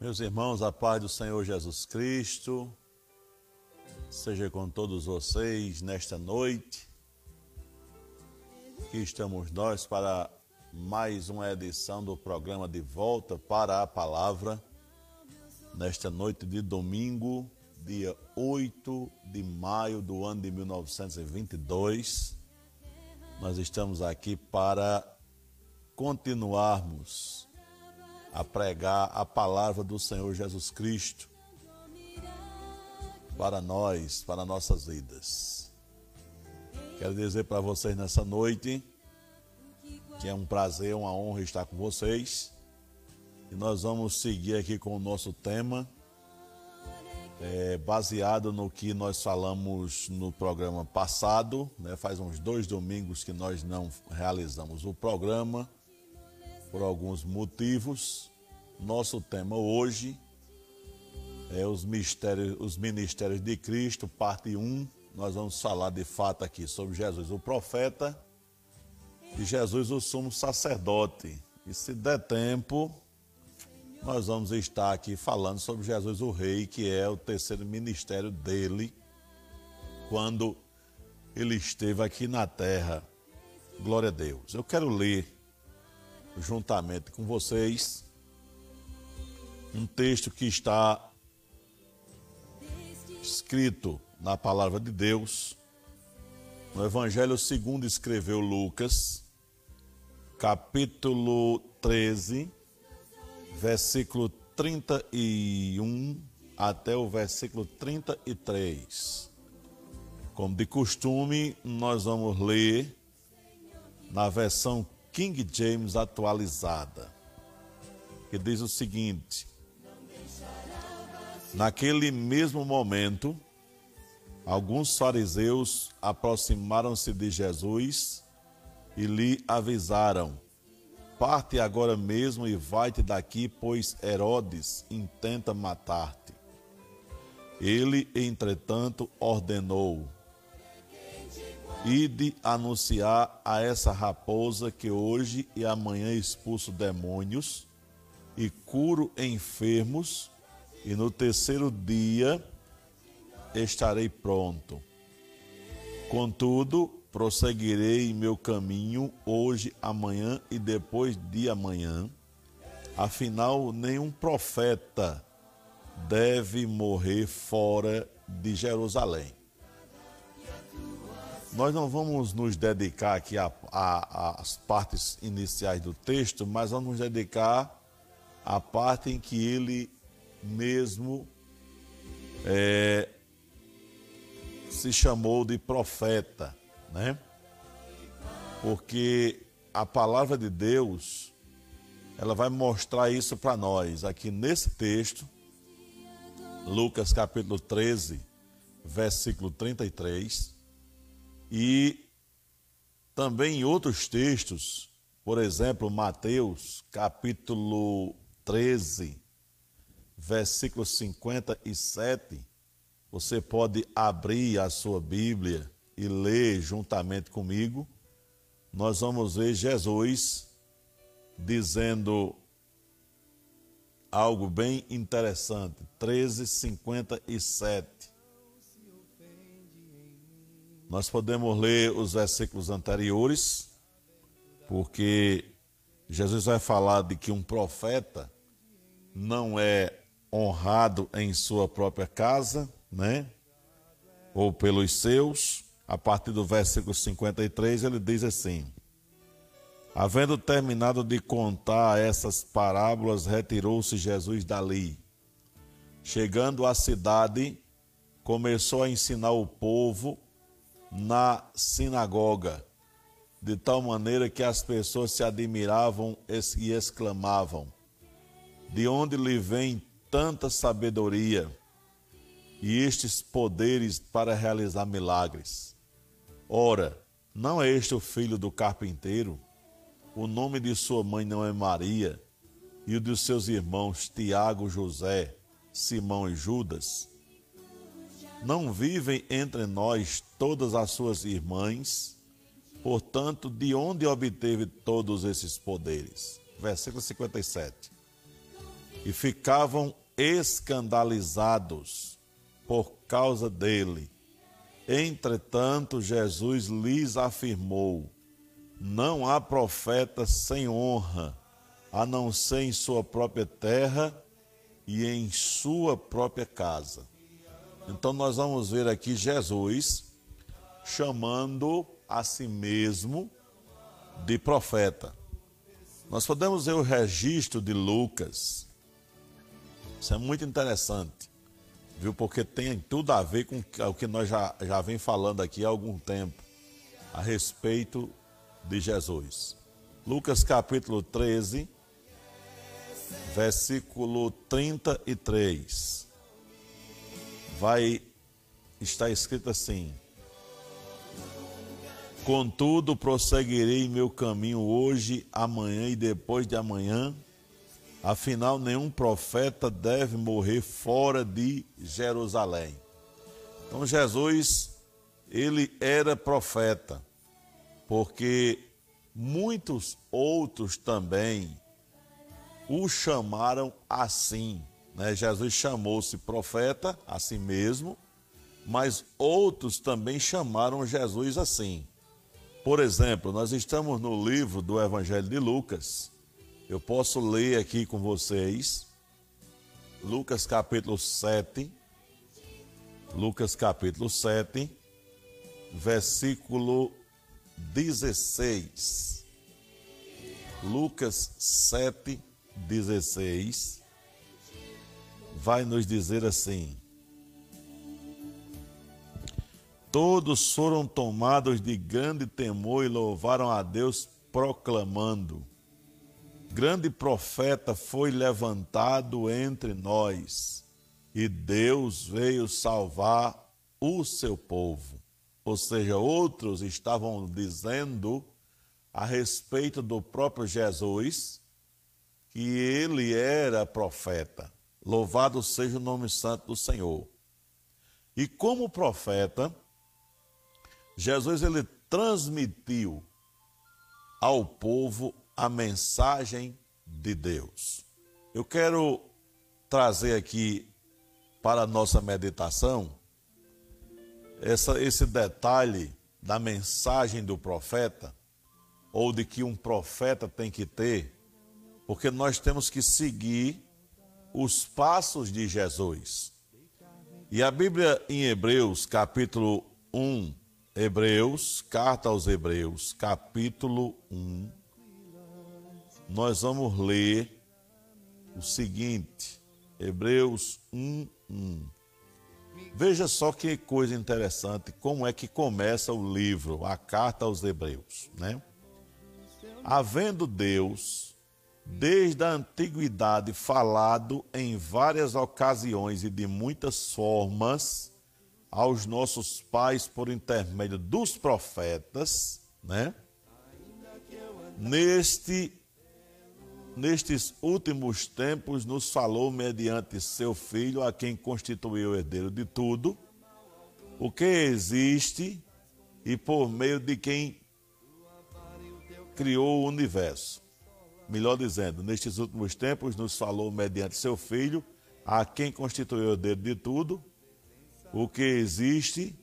Meus irmãos, a paz do Senhor Jesus Cristo seja com todos vocês nesta noite. Aqui estamos nós para mais uma edição do programa De Volta para a Palavra, nesta noite de domingo, dia 8 de maio do ano de 1922. Nós estamos aqui para continuarmos a pregar a palavra do Senhor Jesus Cristo para nós, para nossas vidas. Quero dizer para vocês nessa noite que é um prazer, uma honra estar com vocês. E nós vamos seguir aqui com o nosso tema, é, baseado no que nós falamos no programa passado. Né? Faz uns dois domingos que nós não realizamos o programa por alguns motivos. Nosso tema hoje é os mistérios, os ministérios de Cristo, parte 1. Nós vamos falar de fato aqui sobre Jesus, o profeta, e Jesus, o sumo sacerdote. E se der tempo, nós vamos estar aqui falando sobre Jesus, o Rei, que é o terceiro ministério dele, quando ele esteve aqui na terra. Glória a Deus. Eu quero ler juntamente com vocês um texto que está escrito na palavra de Deus no Evangelho segundo escreveu Lucas, capítulo 13, versículo 31 até o versículo 33. Como de costume, nós vamos ler na versão King James atualizada, que diz o seguinte: Naquele mesmo momento, alguns fariseus aproximaram-se de Jesus e lhe avisaram: Parte agora mesmo e vai-te daqui, pois Herodes intenta matar-te. Ele, entretanto, ordenou: Ide anunciar a essa raposa que hoje e amanhã expulso demônios e curo enfermos, e no terceiro dia estarei pronto. Contudo, prosseguirei meu caminho hoje, amanhã e depois de amanhã. Afinal, nenhum profeta deve morrer fora de Jerusalém. Nós não vamos nos dedicar aqui às partes iniciais do texto, mas vamos nos dedicar à parte em que ele mesmo é, se chamou de profeta, né? Porque a palavra de Deus, ela vai mostrar isso para nós aqui nesse texto, Lucas capítulo 13, versículo 33 e também em outros textos, por exemplo, Mateus, capítulo 13, versículo 57, você pode abrir a sua Bíblia e ler juntamente comigo. Nós vamos ver Jesus dizendo algo bem interessante. 13:57. Nós podemos ler os versículos anteriores, porque Jesus vai falar de que um profeta não é honrado em sua própria casa, né? Ou pelos seus. A partir do versículo 53, ele diz assim: Havendo terminado de contar essas parábolas, retirou-se Jesus dali. Chegando à cidade, começou a ensinar o povo na sinagoga, de tal maneira que as pessoas se admiravam e exclamavam: De onde lhe vem tanta sabedoria e estes poderes para realizar milagres? Ora, não é este o filho do carpinteiro? O nome de sua mãe não é Maria, e o dos seus irmãos Tiago, José, Simão e Judas? Não vivem entre nós todas as suas irmãs? Portanto, de onde obteve todos esses poderes? Versículo 57. e ficavam escandalizados por causa dele. Entretanto, Jesus lhes afirmou: Não há profeta sem honra, a não ser em sua própria terra e em sua própria casa. Então, nós vamos ver aqui Jesus chamando a si mesmo de profeta. Nós podemos ver o registro de Lucas. Isso é muito interessante, viu? Porque tem tudo a ver com o que nós já, já vem falando aqui há algum tempo a respeito de Jesus. Lucas capítulo 13, versículo 33. Vai estar escrito assim: Contudo, prosseguirei meu caminho hoje, amanhã e depois de amanhã. Afinal, nenhum profeta deve morrer fora de Jerusalém. Então, Jesus, ele era profeta, porque muitos outros também o chamaram assim. Né? Jesus chamou-se profeta a si mesmo, mas outros também chamaram Jesus assim. Por exemplo, nós estamos no livro do Evangelho de Lucas. Eu posso ler aqui com vocês. Lucas capítulo 7. Lucas capítulo 7, versículo 16. Lucas 7, 16 vai nos dizer assim: Todos foram tomados de grande temor e louvaram a Deus, proclamando: Grande profeta foi levantado entre nós, e Deus veio salvar o seu povo. Ou seja, outros estavam dizendo a respeito do próprio Jesus que ele era profeta. Louvado seja o nome santo do Senhor. E como profeta, Jesus ele transmitiu ao povo a mensagem de Deus. Eu quero trazer aqui para a nossa meditação essa, esse detalhe da mensagem do profeta, ou de que um profeta tem que ter, porque nós temos que seguir os passos de Jesus. E a Bíblia em Hebreus, capítulo 1, Hebreus, carta aos Hebreus, capítulo 1, nós vamos ler o seguinte, Hebreus 1, 1. Veja só que coisa interessante, como é que começa o livro, a carta aos Hebreus, né? Havendo Deus, desde a antiguidade, falado em várias ocasiões e de muitas formas, aos nossos pais por intermédio dos profetas, né? Neste nestes últimos tempos nos falou mediante seu filho, a quem constituiu o herdeiro de tudo, o que existe e por meio de quem criou o universo. Melhor dizendo, nestes últimos tempos nos falou mediante seu filho, a quem constituiu herdeiro de tudo, o que existe,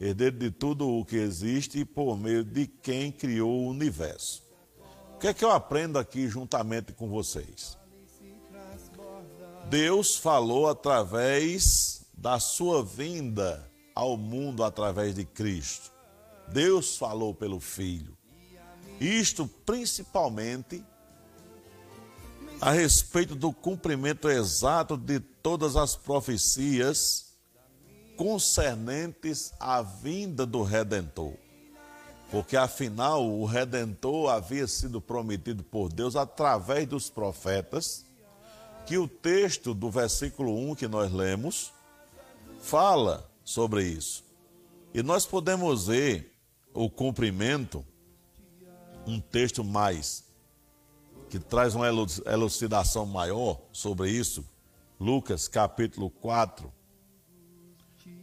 herdeiro de tudo o que existe por meio de quem criou o universo. O que é que eu aprendo aqui juntamente com vocês? Deus falou através da sua vinda ao mundo através de Cristo. Deus falou pelo Filho. Isto principalmente a respeito do cumprimento exato de todas as profecias concernentes à vinda do Redentor. Porque afinal o Redentor havia sido prometido por Deus através dos profetas, que o texto do versículo 1 que nós lemos fala sobre isso. E nós podemos ver o cumprimento, um texto mais, que traz uma elucidação maior sobre isso, Lucas capítulo 4,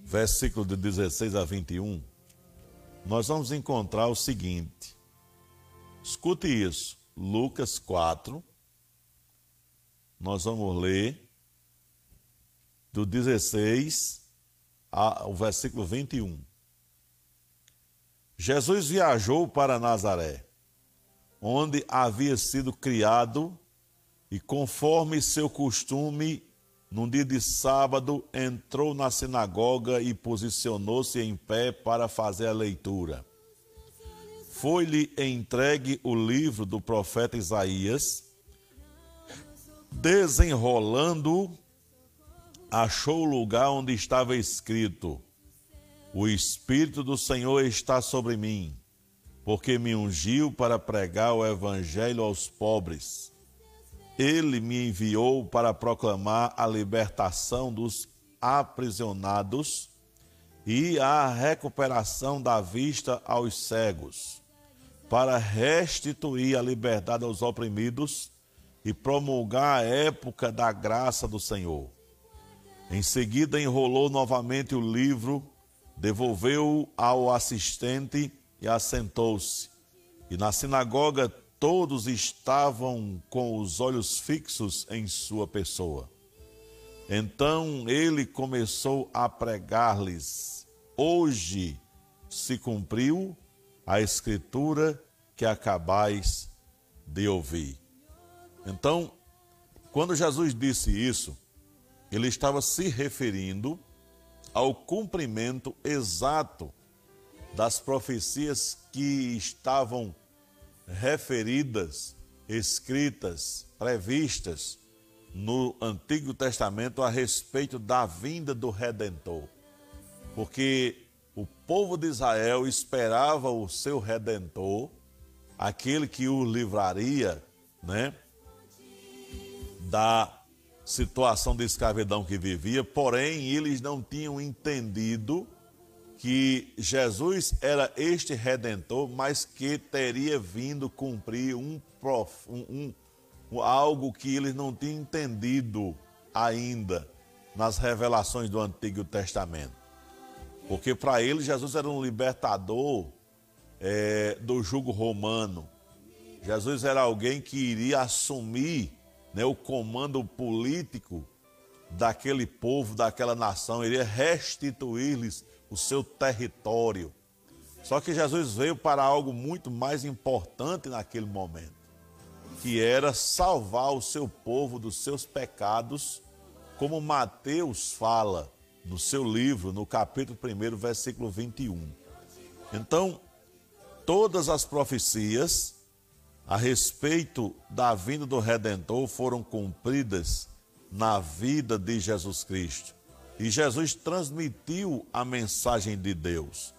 versículo de 16 a 21, nós vamos encontrar o seguinte. Escute isso. Lucas 4, nós vamos ler do 16 ao versículo 21. Jesus viajou para Nazaré, onde havia sido criado, e conforme seu costume, num dia de sábado, entrou na sinagoga e posicionou-se em pé para fazer a leitura. Foi-lhe entregue o livro do profeta Isaías. Desenrolando, achou o lugar onde estava escrito: O Espírito do Senhor está sobre mim, porque me ungiu para pregar o Evangelho aos pobres. Ele me enviou para proclamar a libertação dos aprisionados e a recuperação da vista aos cegos, para restituir a liberdade aos oprimidos e promulgar a época da graça do Senhor. Em seguida, enrolou novamente o livro, devolveu-o ao assistente e assentou-se. E na sinagoga todos estavam com os olhos fixos em sua pessoa. Então ele começou a pregar-lhes: Hoje se cumpriu a escritura que acabais de ouvir. Então, quando Jesus disse isso, ele estava se referindo ao cumprimento exato das profecias que estavam referidas, escritas, previstas no Antigo Testamento a respeito da vinda do Redentor. Porque o povo de Israel esperava o seu redentor, aquele que o livraria, né, da situação de escravidão que vivia, porém eles não tinham entendido que Jesus era este redentor, mas que teria vindo cumprir um, prof, um, um algo que eles não tinham entendido ainda nas revelações do Antigo Testamento. Porque para eles Jesus era um libertador é, do jugo romano. Jesus era alguém que iria assumir né, o comando político daquele povo, daquela nação, iria restituir-lhes o seu território. Só que Jesus veio para algo muito mais importante naquele momento, que era salvar o seu povo dos seus pecados, como Mateus fala no seu livro, no capítulo 1, versículo 21. Então, todas as profecias a respeito da vinda do Redentor foram cumpridas na vida de Jesus Cristo. E Jesus transmitiu a mensagem de Deus.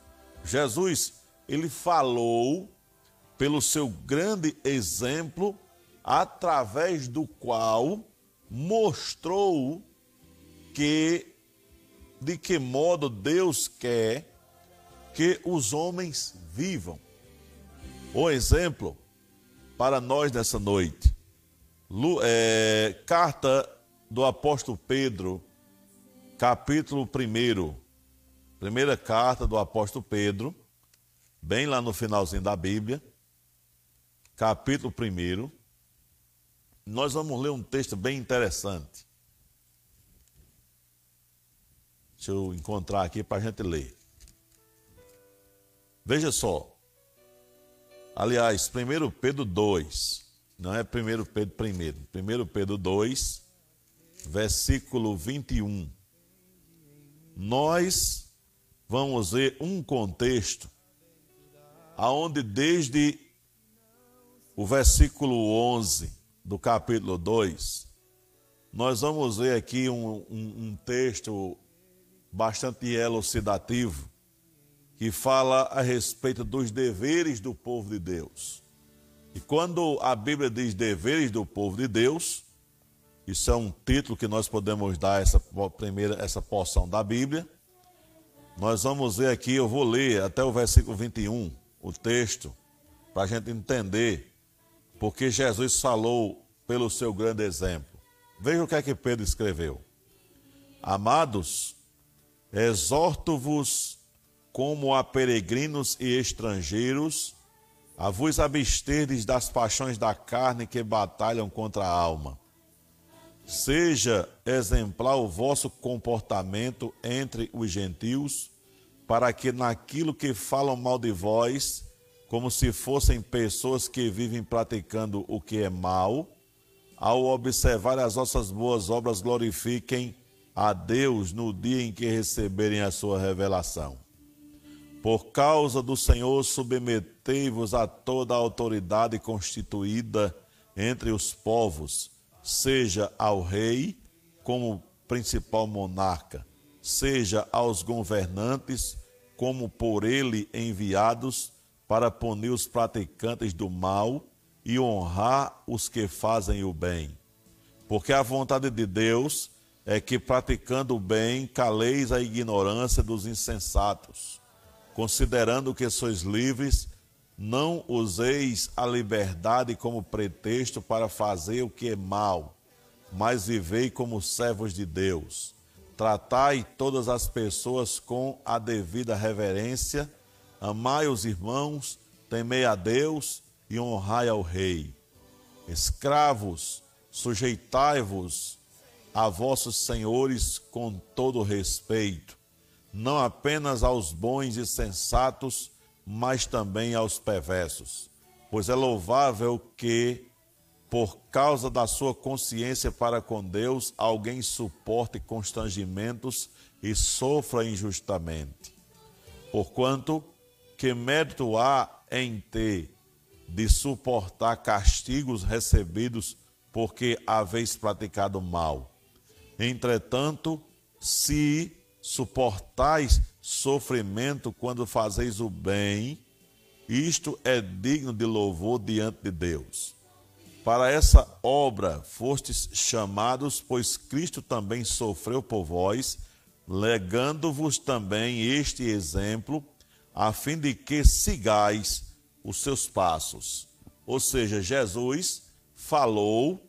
Jesus, ele falou pelo seu grande exemplo, através do qual mostrou que de que modo Deus quer que os homens vivam. O exemplo para nós nessa noite, é, carta do apóstolo Pedro, capítulo 1, primeira carta do apóstolo Pedro, bem lá no finalzinho da Bíblia, capítulo 1, nós vamos ler um texto bem interessante. Deixa eu encontrar aqui para a gente ler. Veja só. Aliás, 1 Pedro 2, não é 1 Pedro 1, 1 Pedro 2, versículo 21. Nós vamos ver um contexto aonde desde o versículo 11 do capítulo 2, nós vamos ver aqui um, um, um texto bastante elucidativo, que fala a respeito dos deveres do povo de Deus. E quando a Bíblia diz deveres do povo de Deus, isso é um título que nós podemos dar essa primeira essa porção da Bíblia. Nós vamos ver aqui, eu vou ler até o versículo 21, o texto, para a gente entender porque Jesus falou pelo seu grande exemplo. Veja o que é que Pedro escreveu. Amados, Exorto-vos como a peregrinos e estrangeiros, a vos absterdes das paixões da carne que batalham contra a alma. Seja exemplar o vosso comportamento entre os gentios, para que naquilo que falam mal de vós, como se fossem pessoas que vivem praticando o que é mal, ao observar as vossas boas obras, glorifiquem a Deus no dia em que receberem a sua revelação. Por causa do Senhor, submetei-vos a toda a autoridade constituída entre os povos, seja ao rei como principal monarca, seja aos governantes como por ele enviados para punir os praticantes do mal e honrar os que fazem o bem. Porque a vontade de Deus é que, praticando o bem, caleis a ignorância dos insensatos. Considerando que sois livres, não useis a liberdade como pretexto para fazer o que é mal, mas vivei como servos de Deus. Tratai todas as pessoas com a devida reverência, amai os irmãos, temei a Deus e honrai ao Rei. Escravos, sujeitai-vos a vossos senhores com todo respeito, não apenas aos bons e sensatos, mas também aos perversos. Pois é louvável que, por causa da sua consciência para com Deus, alguém suporte constrangimentos e sofra injustamente. Porquanto, que mérito há em ter de suportar castigos recebidos porque haveis praticado mal? Entretanto, se suportais sofrimento quando fazeis o bem, isto é digno de louvor diante de Deus. Para essa obra fostes chamados, pois Cristo também sofreu por vós, legando-vos também este exemplo, a fim de que sigais os seus passos. Ou seja, Jesus falou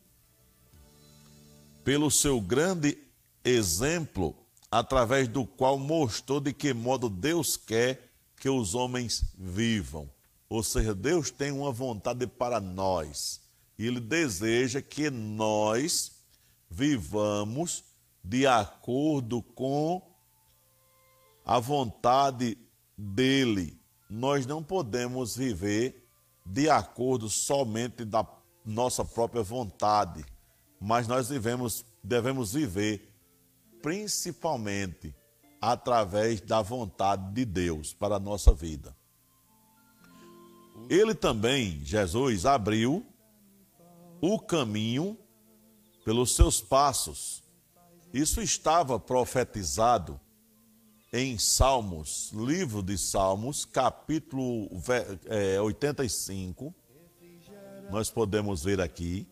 pelo seu grande exemplo, através do qual mostrou de que modo Deus quer que os homens vivam. Ou seja, Deus tem uma vontade para nós. E Ele deseja que nós vivamos de acordo com a vontade dele. Nós não podemos viver de acordo somente da nossa própria vontade mas nós devemos, devemos viver principalmente através da vontade de Deus para a nossa vida. Ele também, Jesus, abriu o caminho pelos seus passos. Isso estava profetizado em Salmos, livro de Salmos, capítulo 85. É, nós podemos ver aqui.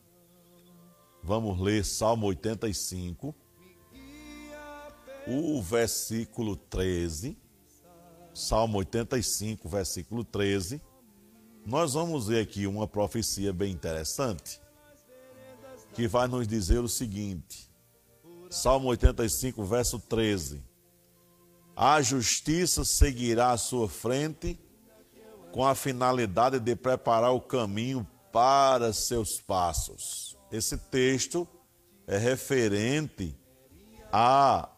Vamos ler Salmo 85, o versículo 13. Salmo 85, versículo 13. Nós vamos ver aqui uma profecia bem interessante que vai nos dizer o seguinte: Salmo 85, verso 13. A justiça seguirá à sua frente com a finalidade de preparar o caminho para seus passos. Esse texto é referente a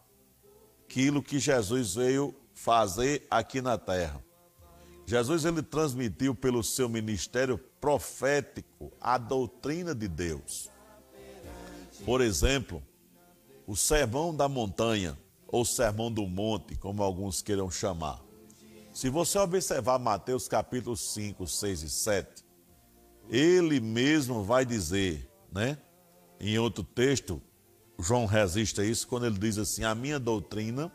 aquilo que Jesus veio fazer aqui na terra. Jesus ele transmitiu pelo seu ministério profético a doutrina de Deus. Por exemplo, o sermão da montanha ou sermão do monte, como alguns queiram chamar. Se você observar Mateus capítulos 5, 6 e 7, ele mesmo vai dizer: né? Em outro texto, João resiste a isso quando ele diz assim: A minha doutrina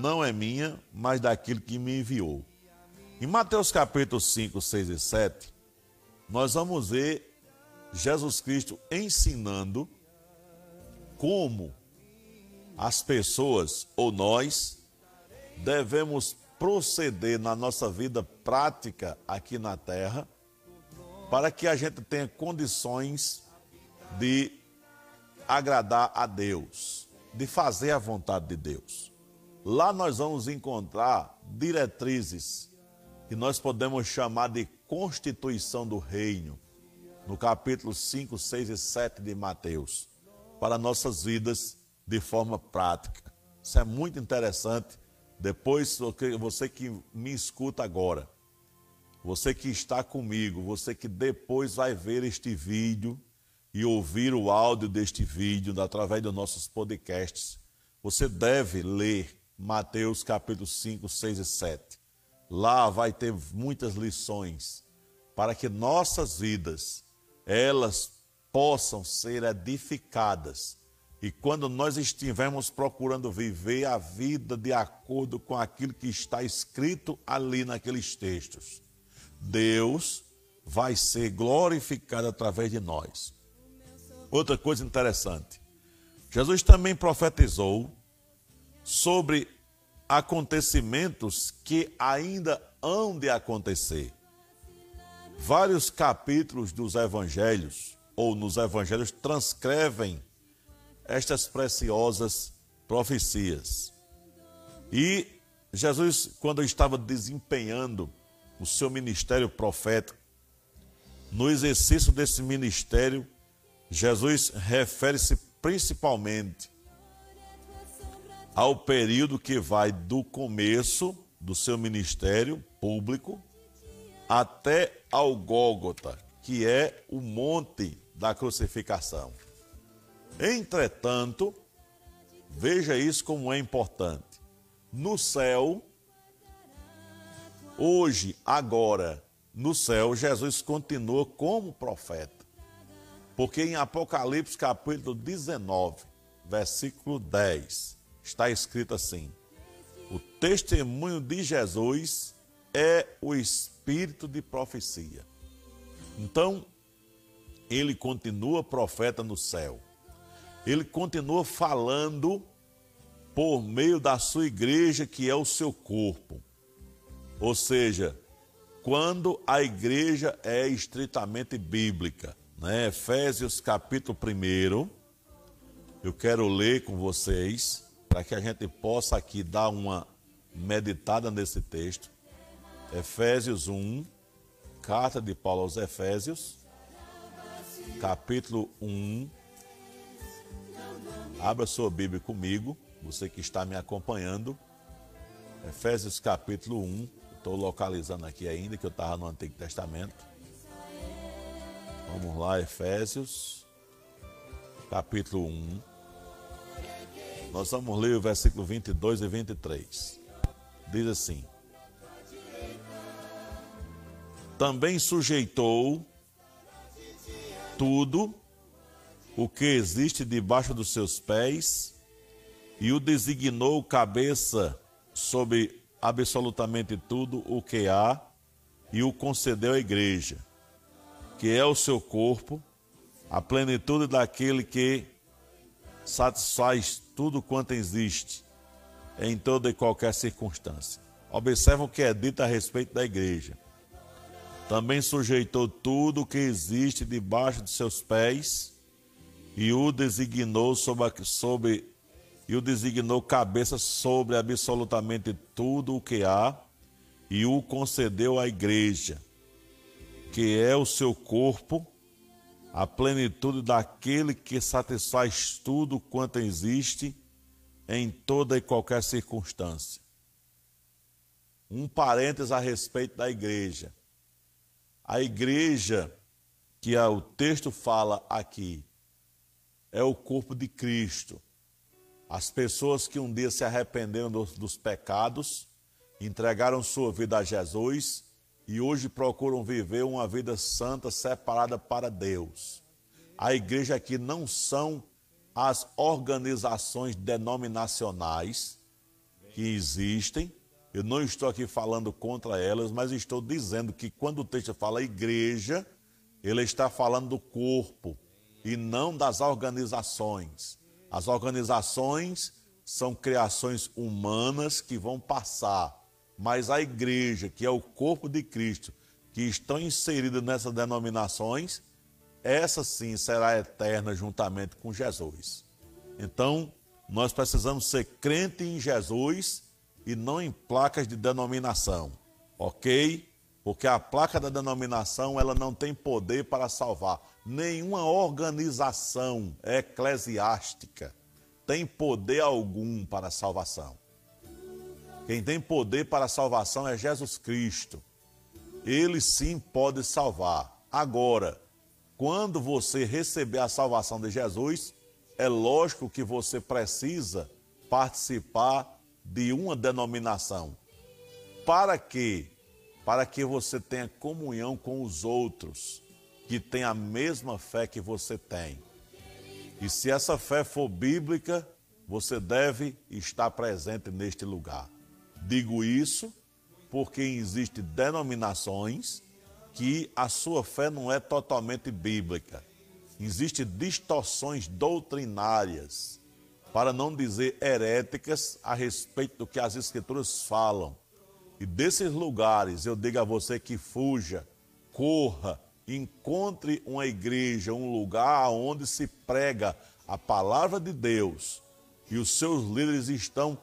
não é minha, mas daquilo que me enviou. Em Mateus capítulo 5, 6 e 7, nós vamos ver Jesus Cristo ensinando como as pessoas ou nós devemos proceder na nossa vida prática aqui na terra para que a gente tenha condições de agradar a Deus, de fazer a vontade de Deus. Lá nós vamos encontrar diretrizes que nós podemos chamar de constituição do reino, no capítulo 5, 6 e 7 de Mateus. para nossas vidas de forma prática. Isso é muito interessante. Depois, você que me escuta agora, você que está comigo, você que depois vai ver este vídeo e ouvir o áudio deste vídeo através dos nossos podcasts, você deve ler Mateus capítulo 5, 6 e 7. Lá vai ter muitas lições para que nossas vidas elas possam ser edificadas. E quando nós estivermos procurando viver a vida de acordo com aquilo que está escrito ali naqueles textos, Deus vai ser glorificado através de nós. Outra coisa interessante, Jesus também profetizou sobre acontecimentos que ainda hão de acontecer. Vários capítulos dos evangelhos, ou nos evangelhos, transcrevem estas preciosas profecias. E Jesus, quando estava desempenhando o seu ministério profético, no exercício desse ministério, Jesus refere-se principalmente ao período que vai do começo do seu ministério público até ao Gólgota, que é o monte da crucificação. Entretanto, veja isso como é importante. No céu, hoje, agora, no céu, Jesus continua como profeta. Porque em Apocalipse capítulo 19, versículo 10, está escrito assim: O testemunho de Jesus é o espírito de profecia. Então, ele continua profeta no céu. Ele continua falando por meio da sua igreja, que é o seu corpo. Ou seja, quando a igreja é estritamente bíblica, né? Efésios capítulo 1, eu quero ler com vocês para que a gente possa aqui dar uma meditada nesse texto. Efésios 1, carta de Paulo aos Efésios, capítulo 1. Abra sua Bíblia comigo, você que está me acompanhando. Efésios capítulo 1. Estou localizando aqui ainda, que eu estava no Antigo Testamento. Vamos lá, Efésios, capítulo 1. Nós vamos ler o versículo 22 e 23. Diz assim: Também sujeitou tudo o que existe debaixo dos seus pés e o designou cabeça sobre absolutamente tudo o que há e o concedeu à igreja, que é o seu corpo, a plenitude daquele que satisfaz tudo quanto existe em toda e qualquer circunstância. Observa o que é dito a respeito da igreja. Também sujeitou tudo o que existe debaixo de seus pés e o designou sobre, sobre e o designou cabeça sobre absolutamente tudo o que há e o concedeu à igreja, que é o seu corpo a plenitude daquele que satisfaz tudo quanto existe em toda e qualquer circunstância. Um parênteses a respeito da igreja. A igreja que o texto fala aqui é o corpo de Cristo. As pessoas que um dia se arrependeram dos, dos pecados, entregaram sua vida a Jesus e hoje procuram viver uma vida santa separada para Deus. A igreja aqui não são as organizações denominacionais que existem. Eu não estou aqui falando contra elas, mas estou dizendo que quando o texto fala igreja, ele está falando do corpo e não das organizações. As organizações são criações humanas que vão passar mas a igreja, que é o corpo de Cristo, que estão inseridas nessas denominações, essa sim será eterna juntamente com Jesus. Então, nós precisamos ser crente em Jesus e não em placas de denominação, ok? Porque a placa da denominação, ela não tem poder para salvar. Nenhuma organização eclesiástica tem poder algum para a salvação. Quem tem poder para a salvação é Jesus Cristo. Ele sim pode salvar. Agora, quando você receber a salvação de Jesus, é lógico que você precisa participar de uma denominação. Para quê? Para que você tenha comunhão com os outros que têm a mesma fé que você tem. E se essa fé for bíblica, você deve estar presente neste lugar. Digo isso porque existem denominações que a sua fé não é totalmente bíblica. Existem distorções doutrinárias, para não dizer heréticas, a respeito do que as Escrituras falam. E desses lugares eu digo a você que fuja, corra, encontre uma igreja, um lugar onde se prega a palavra de Deus e os seus líderes estão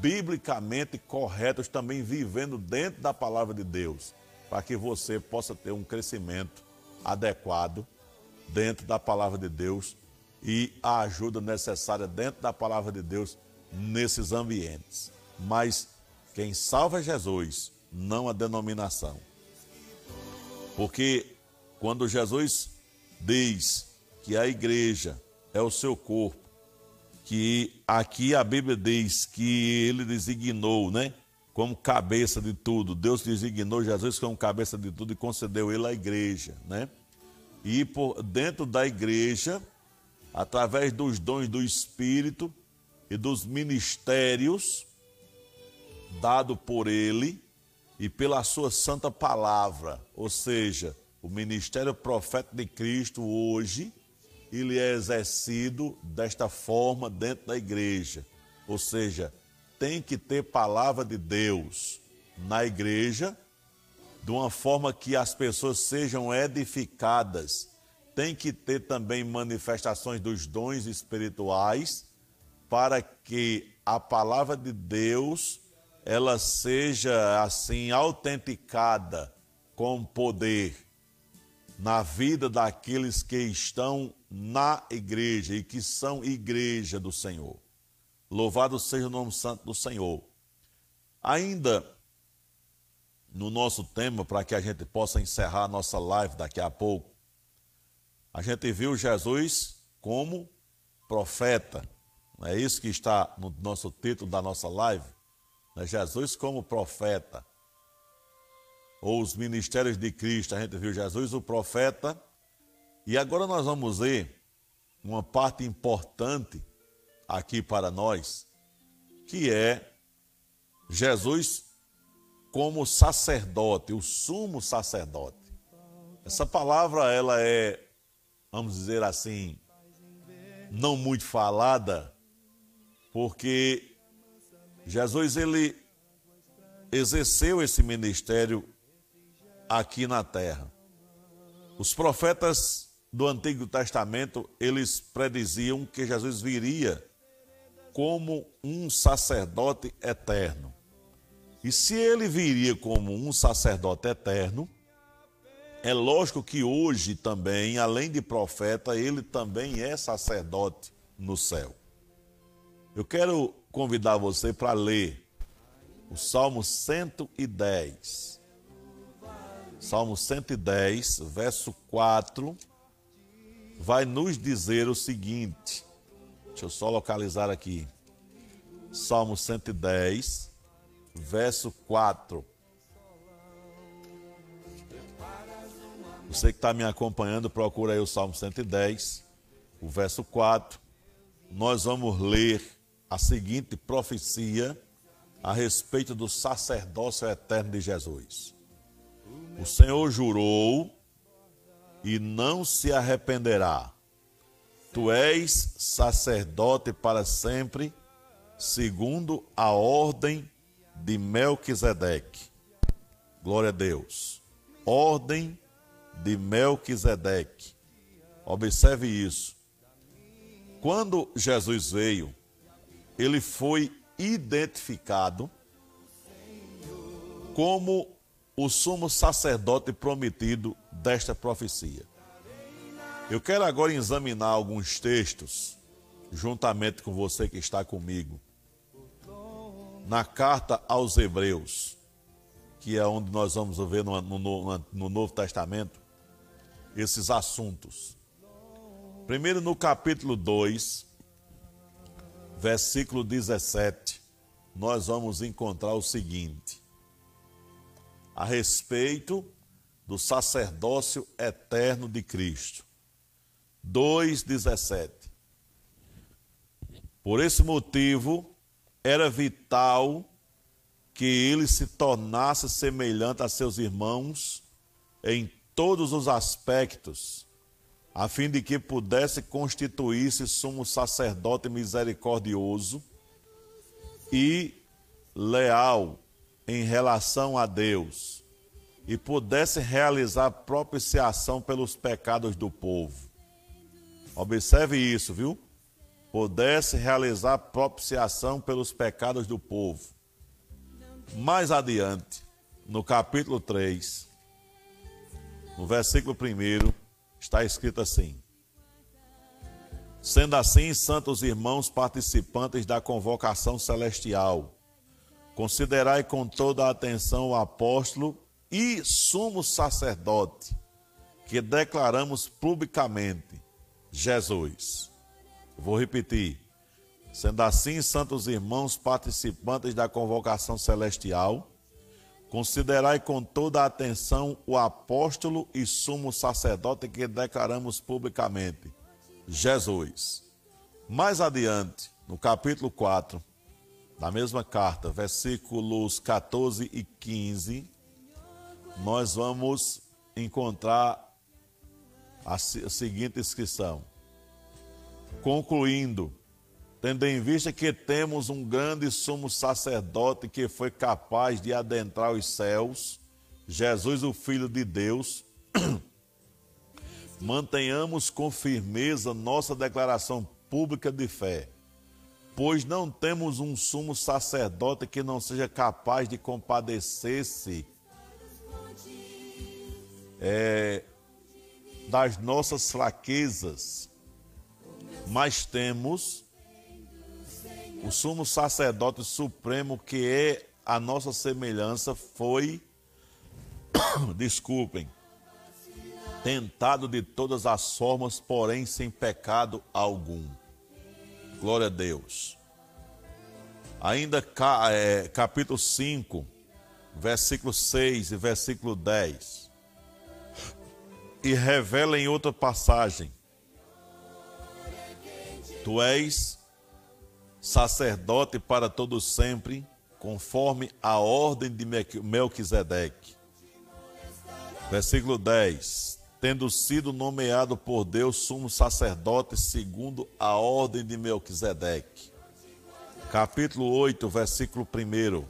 biblicamente corretos, também vivendo dentro da palavra de Deus, para que você possa ter um crescimento adequado dentro da palavra de Deus e a ajuda necessária dentro da palavra de Deus nesses ambientes. Mas quem salva é Jesus, não a denominação. Porque quando Jesus diz que a igreja é o seu corpo, que aqui a Bíblia diz que ele designou, né, como cabeça de tudo. Deus designou Jesus como cabeça de tudo e concedeu ele à igreja, né? E por dentro da igreja, através dos dons do Espírito e dos ministérios, dado por ele e pela sua santa palavra, ou seja, o ministério profético de Cristo hoje, ele é exercido desta forma dentro da igreja. Ou seja, tem que ter palavra de Deus na igreja, de uma forma que as pessoas sejam edificadas. Tem que ter também manifestações dos dons espirituais, para que a palavra de Deus ela seja assim autenticada com poder na vida daqueles que estão na igreja e que são igreja do Senhor. Louvado seja o nome santo do Senhor. Ainda no nosso tema, para que a gente possa encerrar a nossa live daqui a pouco, a gente viu Jesus como profeta. É isso que está no nosso título da nossa live? Né? Jesus como profeta, ou os ministérios de Cristo, a gente viu Jesus o profeta, e agora nós vamos ver uma parte importante aqui para nós, que é Jesus como sacerdote, o sumo sacerdote. Essa palavra ela é, vamos dizer assim, não muito falada, porque Jesus ele exerceu esse ministério aqui na terra. Os profetas do Antigo Testamento, eles prediziam que Jesus viria como um sacerdote eterno. E se ele viria como um sacerdote eterno, é lógico que hoje também, além de profeta, ele também é sacerdote no céu. Eu quero convidar você para ler o Salmo 110. Salmo 110, verso 4, vai nos dizer o seguinte. Deixa eu só localizar aqui. Salmo 110, verso 4. Você que está me acompanhando, procura aí o Salmo 110, o verso 4. Nós vamos ler a seguinte profecia a respeito do sacerdócio eterno de Jesus. O Senhor jurou e não se arrependerá. Tu és sacerdote para sempre, segundo a ordem de Melquisedeque. Glória a Deus. Ordem de Melquisedeque. Observe isso. Quando Jesus veio, ele foi identificado como o sumo sacerdote prometido desta profecia. Eu quero agora examinar alguns textos, juntamente com você que está comigo, na carta aos Hebreus, que é onde nós vamos ver no, no, no Novo Testamento esses assuntos. Primeiro, no capítulo 2, versículo 17, nós vamos encontrar o seguinte: a respeito do sacerdócio eterno de Cristo. 2,17. Por esse motivo, era vital que ele se tornasse semelhante a seus irmãos em todos os aspectos, a fim de que pudesse constituir-se sumo sacerdote misericordioso e leal em relação a Deus, e pudesse realizar propiciação pelos pecados do povo Observe isso, viu? Pudesse realizar propiciação pelos pecados do povo. Mais adiante, no capítulo 3, no versículo 1, está escrito assim: Sendo assim, santos irmãos participantes da convocação celestial, considerai com toda a atenção o apóstolo e sumo sacerdote, que declaramos publicamente Jesus. Vou repetir. Sendo assim, santos irmãos, participantes da convocação celestial, considerai com toda a atenção o apóstolo e sumo sacerdote que declaramos publicamente, Jesus. Mais adiante, no capítulo 4, da mesma carta, versículos 14 e 15, nós vamos encontrar a seguinte inscrição: Concluindo, tendo em vista que temos um grande sumo sacerdote que foi capaz de adentrar os céus, Jesus, o Filho de Deus, mantenhamos com firmeza nossa declaração pública de fé, pois não temos um sumo sacerdote que não seja capaz de compadecer-se é, das nossas fraquezas, mas temos o sumo sacerdote supremo que é a nossa semelhança foi, desculpem, tentado de todas as formas, porém sem pecado algum. Glória a Deus. Ainda é, capítulo 5, versículo 6 e versículo 10 e revela em outra passagem: Tu és sacerdote para todo sempre, conforme a ordem de Melquisedeque. Versículo 10: Tendo sido nomeado por Deus sumo sacerdote segundo a ordem de Melquisedeque. Capítulo 8, versículo 1.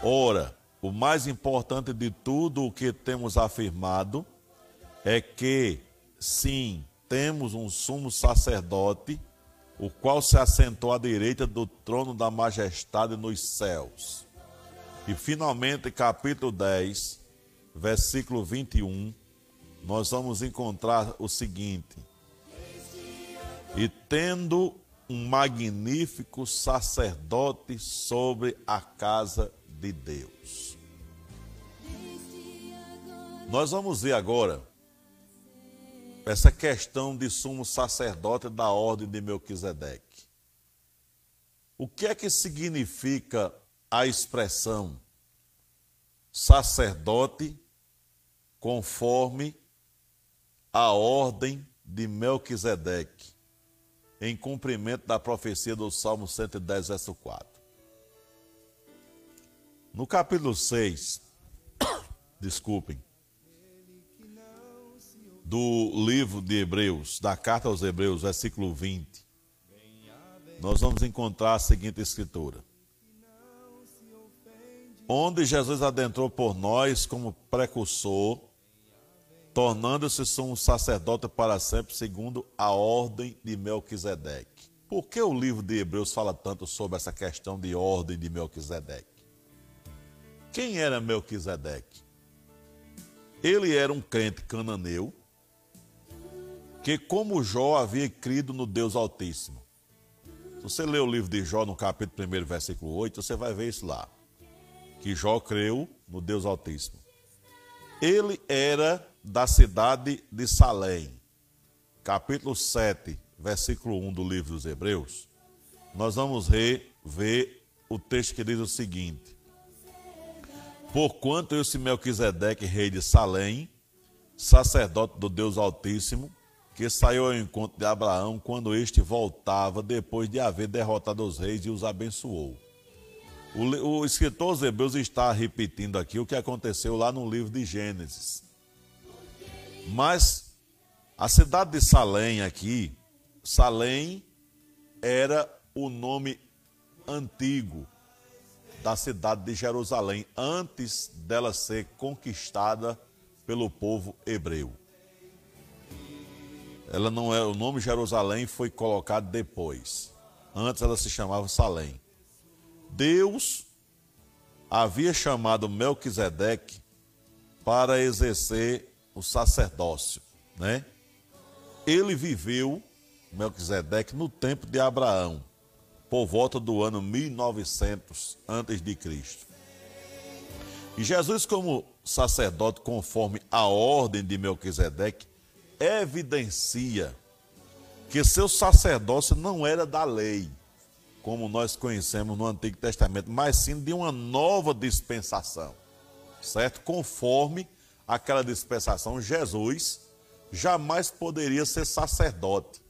Ora, o mais importante de tudo o que temos afirmado é que, sim, temos um sumo sacerdote, o qual se assentou à direita do trono da majestade nos céus. E finalmente, capítulo 10, versículo 21, nós vamos encontrar o seguinte: E tendo um magnífico sacerdote sobre a casa de Deus. Nós vamos ver agora essa questão de sumo sacerdote da ordem de Melquisedeque. O que é que significa a expressão sacerdote conforme a ordem de Melquisedeque, em cumprimento da profecia do Salmo 110, verso 4? No capítulo 6, desculpem, do livro de Hebreus, da carta aos Hebreus, versículo 20, nós vamos encontrar a seguinte escritura: Onde Jesus adentrou por nós como precursor, tornando-se um sacerdote para sempre, segundo a ordem de Melquisedeque. Por que o livro de Hebreus fala tanto sobre essa questão de ordem de Melquisedeque? quem era Melquisedeque? Ele era um crente cananeu que, como Jó, havia crido no Deus Altíssimo. Se você ler o livro de Jó, no capítulo 1, versículo 8, você vai ver isso lá. Que Jó creu no Deus Altíssimo. Ele era da cidade de Salém. Capítulo 7, versículo 1 do livro dos Hebreus. Nós vamos ver, o texto que diz o seguinte: Porquanto esse Melquisedeque, rei de Salém, sacerdote do Deus Altíssimo, que saiu ao encontro de Abraão quando este voltava depois de haver derrotado os reis e os abençoou. O, escritor dos Hebreus está repetindo aqui o que aconteceu lá no livro de Gênesis. Mas a cidade de Salém aqui, Salém era o nome antigo da cidade de Jerusalém, antes dela ser conquistada pelo povo hebreu. Ela não é, o nome Jerusalém foi colocado depois. Antes ela se chamava Salém. Deus havia chamado Melquisedeque para exercer o sacerdócio, né? Ele viveu Melquisedeque no tempo de Abraão, por volta do ano 1900 antes de Cristo. E Jesus como sacerdote conforme a ordem de Melquisedeque evidencia que seu sacerdócio não era da lei, como nós conhecemos no Antigo Testamento, mas sim de uma nova dispensação, certo? Conforme aquela dispensação, Jesus jamais poderia ser sacerdote,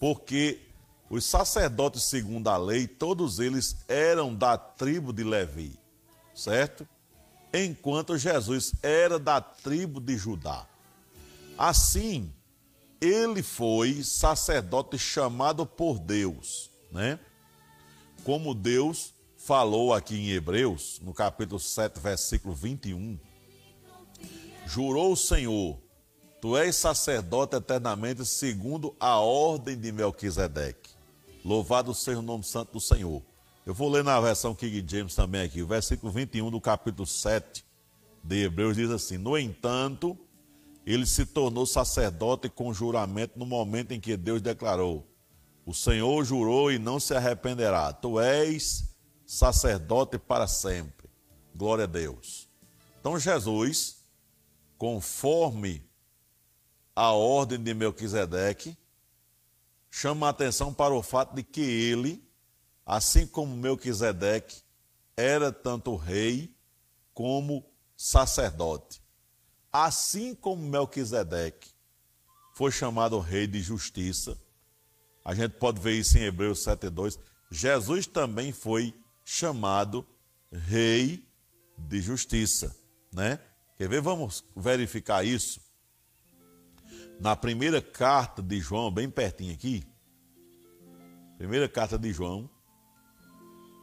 porque os sacerdotes, segundo a lei, todos eles eram da tribo de Levi, certo? Enquanto Jesus era da tribo de Judá. Assim, ele foi sacerdote chamado por Deus, né? Como Deus falou aqui em Hebreus, no capítulo 7, versículo 21, jurou o Senhor, tu és sacerdote eternamente segundo a ordem de Melquisedeque. Louvado seja o nome santo do Senhor. Eu vou ler na versão King James também aqui, o versículo 21 do capítulo 7 de Hebreus diz assim: No entanto, ele se tornou sacerdote com juramento no momento em que Deus declarou: O Senhor jurou e não se arrependerá. Tu és sacerdote para sempre. Glória a Deus. Então, Jesus, conforme a ordem de Melquisedeque, chama a atenção para o fato de que ele, assim como Melquisedeque, era tanto rei como sacerdote assim como Melquisedeque foi chamado rei de justiça, a gente pode ver isso em Hebreus 7,2, Jesus também foi chamado rei de justiça, né? Quer ver? Vamos verificar isso. Na primeira carta de João, bem pertinho aqui, primeira carta de João,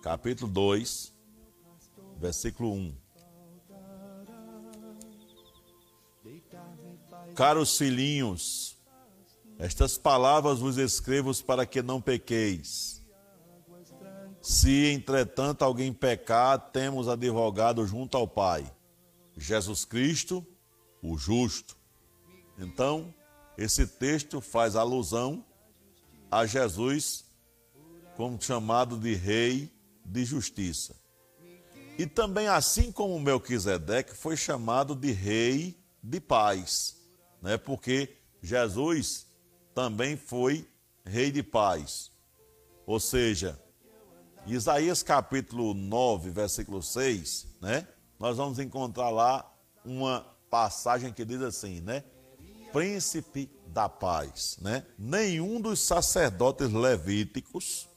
capítulo 2, versículo 1. Caros filhinhos, estas palavras vos escrevo para que não pequeis. Se, entretanto, alguém pecar, temos advogado junto ao Pai, Jesus Cristo, o justo. Então, esse texto faz alusão a Jesus como chamado de Rei de Justiça. E também, assim como Melquisedeque, foi chamado de Rei de Paz né? porque Jesus também foi rei de paz. Ou seja, Isaías capítulo 9, versículo 6, né? Nós vamos encontrar lá uma passagem que diz assim, né? Príncipe da paz, né? Nenhum dos sacerdotes levíticos,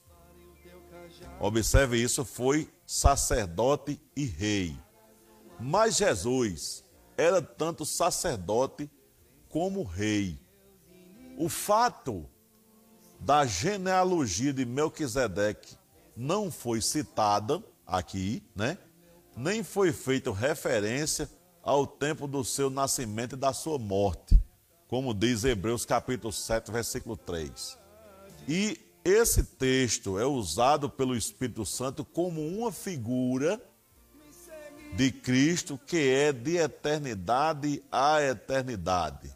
observe isso, foi sacerdote e rei. Mas Jesus era tanto sacerdote como rei. O fato da genealogia de Melquisedeque não foi citada aqui, né? Nem foi feita referência ao tempo do seu nascimento e da sua morte, como diz Hebreus capítulo 7, versículo 3. E esse texto é usado pelo Espírito Santo como uma figura de Cristo, que é de eternidade a eternidade,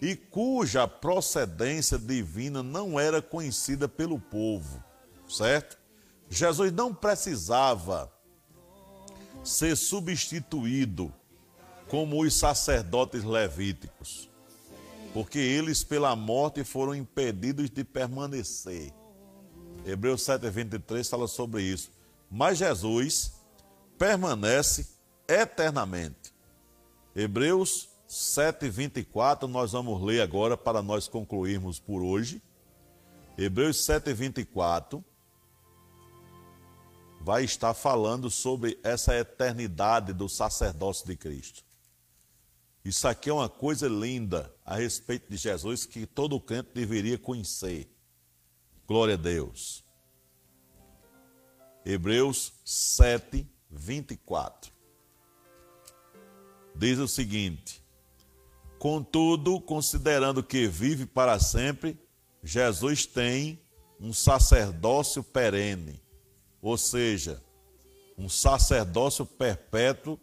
e cuja procedência divina não era conhecida pelo povo, certo? Jesus não precisava ser substituído como os sacerdotes levíticos, porque eles pela morte foram impedidos de permanecer. Hebreus 7:23 fala sobre isso. Mas Jesus permanece eternamente. Hebreus 7:24 nós vamos ler agora para nós concluirmos por hoje. Hebreus 7:24 vai estar falando sobre essa eternidade do sacerdócio de Cristo. Isso aqui é uma coisa linda a respeito de Jesus que todo crente deveria conhecer. Glória a Deus. Hebreus 7, 24. Diz o seguinte: Contudo, considerando que vive para sempre, Jesus tem um sacerdócio perene, ou seja, um sacerdócio perpétuo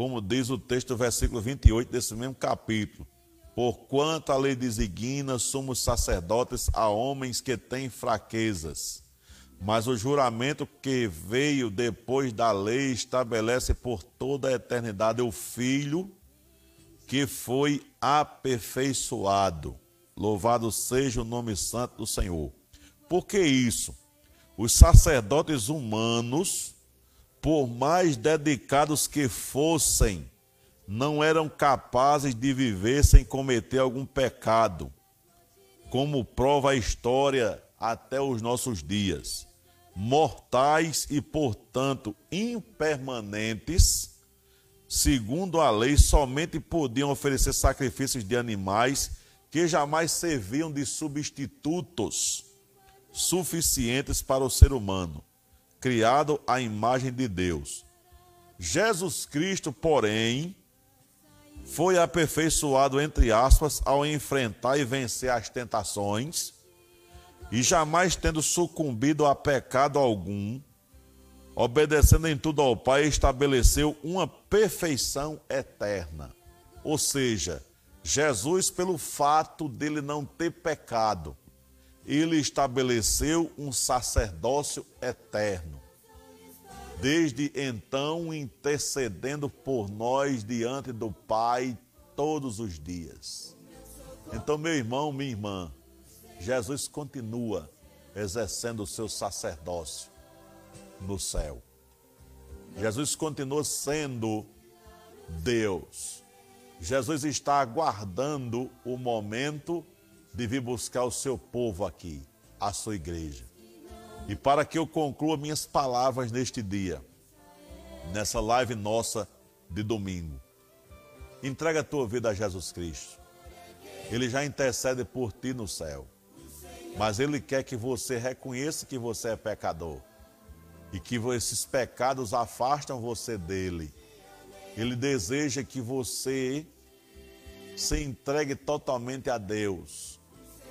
como diz o texto, versículo 28 desse mesmo capítulo. Porquanto a lei designa, somos sacerdotes a homens que têm fraquezas. Mas o juramento que veio depois da lei estabelece por toda a eternidade o Filho que foi aperfeiçoado. Louvado seja o nome santo do Senhor. Por que isso? Os sacerdotes humanos por mais dedicados que fossem, não eram capazes de viver sem cometer algum pecado, como prova a história até os nossos dias. Mortais e, portanto, impermanentes, segundo a lei, somente podiam oferecer sacrifícios de animais que jamais serviam de substitutos suficientes para o ser humano criado à imagem de Deus. Jesus Cristo, porém, foi aperfeiçoado, entre aspas, ao enfrentar e vencer as tentações, e jamais tendo sucumbido a pecado algum, obedecendo em tudo ao Pai, estabeleceu uma perfeição eterna. Ou seja, Jesus, pelo fato dele não ter pecado, ele estabeleceu um sacerdócio eterno. Desde então, intercedendo por nós diante do Pai todos os dias. Então, meu irmão, minha irmã, Jesus continua exercendo o seu sacerdócio no céu. Jesus continua sendo Deus. Jesus está aguardando o momento de vir buscar o seu povo aqui, a sua igreja. E para que eu conclua minhas palavras neste dia, nessa live nossa de domingo, entrega a tua vida a Jesus Cristo. Ele já intercede por ti no céu. Mas ele quer que você reconheça que você é pecador e que esses pecados afastam você dele. Ele deseja que você se entregue totalmente a Deus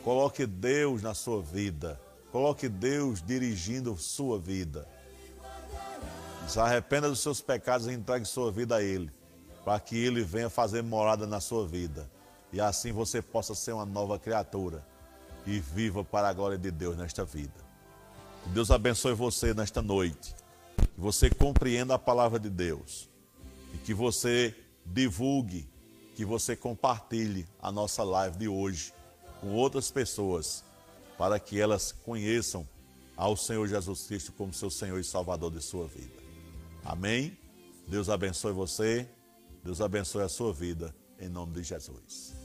Coloque Deus na sua vida. Coloque Deus dirigindo sua vida. Se arrependa dos seus pecados e entregue sua vida a Ele, para que Ele venha fazer morada na sua vida. E assim você possa ser uma nova criatura e viva para a glória de Deus nesta vida. Que Deus abençoe você nesta noite. Que você compreenda a palavra de Deus. E que você divulgue, que você compartilhe a nossa live de hoje com outras pessoas, para que elas conheçam ao Senhor Jesus Cristo como seu Senhor e Salvador de sua vida. Amém? Deus abençoe você, Deus abençoe a sua vida, em nome de Jesus.